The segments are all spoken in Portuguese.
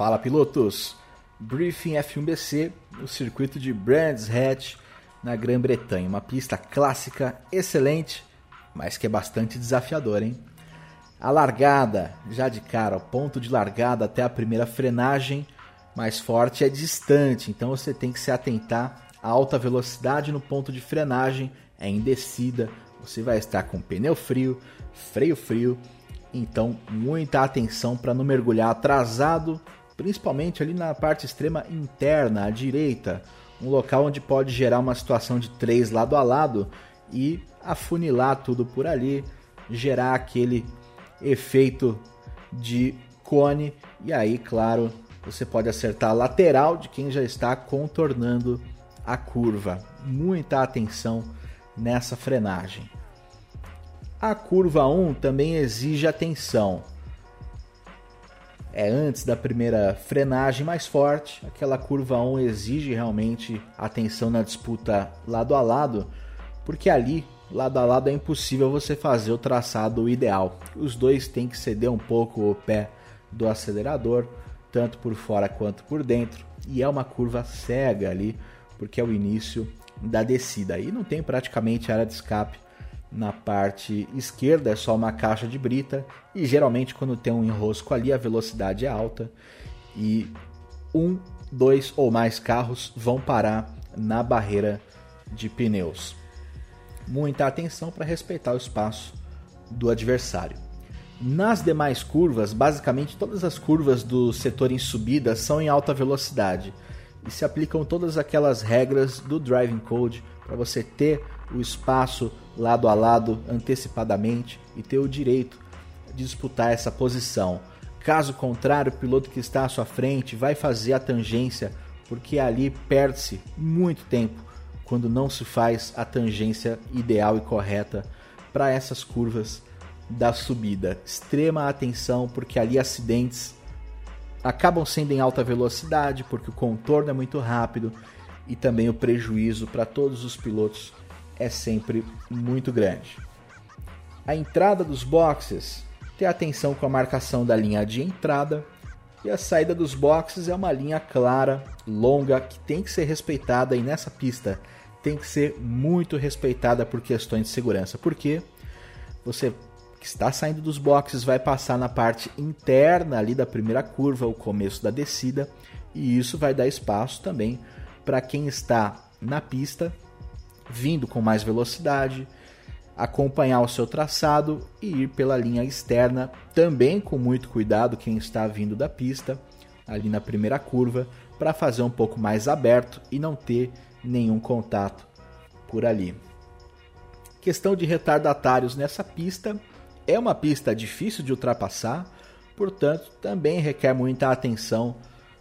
Fala pilotos! Briefing F1BC, o circuito de Brands Hatch na Grã-Bretanha. Uma pista clássica, excelente, mas que é bastante desafiadora, hein? A largada, já de cara, o ponto de largada até a primeira frenagem mais forte é distante, então você tem que se atentar à alta velocidade no ponto de frenagem, é em descida, você vai estar com pneu frio, freio frio, então muita atenção para não mergulhar atrasado, principalmente ali na parte extrema interna, à direita, um local onde pode gerar uma situação de três lado a lado e afunilar tudo por ali, gerar aquele efeito de cone e aí, claro, você pode acertar a lateral de quem já está contornando a curva. Muita atenção nessa frenagem. A curva 1 também exige atenção. É antes da primeira frenagem mais forte, aquela curva 1 exige realmente atenção na disputa lado a lado, porque ali, lado a lado, é impossível você fazer o traçado ideal. Os dois têm que ceder um pouco o pé do acelerador tanto por fora quanto por dentro, e é uma curva cega ali, porque é o início da descida. Aí não tem praticamente área de escape na parte esquerda, é só uma caixa de brita, e geralmente quando tem um enrosco ali a velocidade é alta e um, dois ou mais carros vão parar na barreira de pneus. Muita atenção para respeitar o espaço do adversário. Nas demais curvas, basicamente todas as curvas do setor em subida são em alta velocidade e se aplicam todas aquelas regras do driving code para você ter o espaço lado a lado antecipadamente e ter o direito de disputar essa posição. Caso contrário, o piloto que está à sua frente vai fazer a tangência, porque ali perde-se muito tempo quando não se faz a tangência ideal e correta para essas curvas da subida. Extrema atenção, porque ali acidentes acabam sendo em alta velocidade, porque o contorno é muito rápido e também o prejuízo para todos os pilotos é sempre muito grande. A entrada dos boxes, ter atenção com a marcação da linha de entrada e a saída dos boxes é uma linha clara, longa, que tem que ser respeitada e nessa pista tem que ser muito respeitada por questões de segurança, porque você que está saindo dos boxes vai passar na parte interna ali da primeira curva, o começo da descida, e isso vai dar espaço também para quem está na pista, vindo com mais velocidade, acompanhar o seu traçado e ir pela linha externa, também com muito cuidado quem está vindo da pista, ali na primeira curva, para fazer um pouco mais aberto e não ter nenhum contato por ali. Questão de retardatários nessa pista, é uma pista difícil de ultrapassar, portanto, também requer muita atenção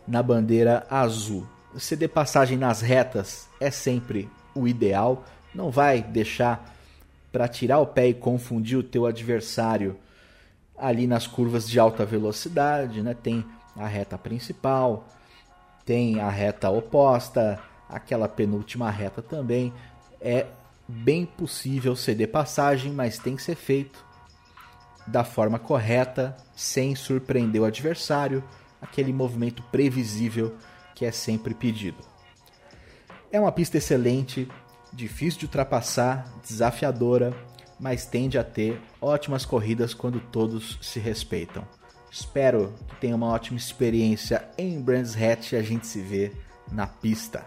na bandeira azul. Ceder passagem nas retas é sempre o ideal, não vai deixar para tirar o pé e confundir o teu adversário ali nas curvas de alta velocidade, né? Tem a reta principal, tem a reta oposta, aquela penúltima reta também. É bem possível ceder passagem, mas tem que ser feito da forma correta, sem surpreender o adversário, aquele movimento previsível que é sempre pedido. É uma pista excelente, difícil de ultrapassar, desafiadora, mas tende a ter ótimas corridas quando todos se respeitam. Espero que tenha uma ótima experiência em Brands Hatch e a gente se vê na pista.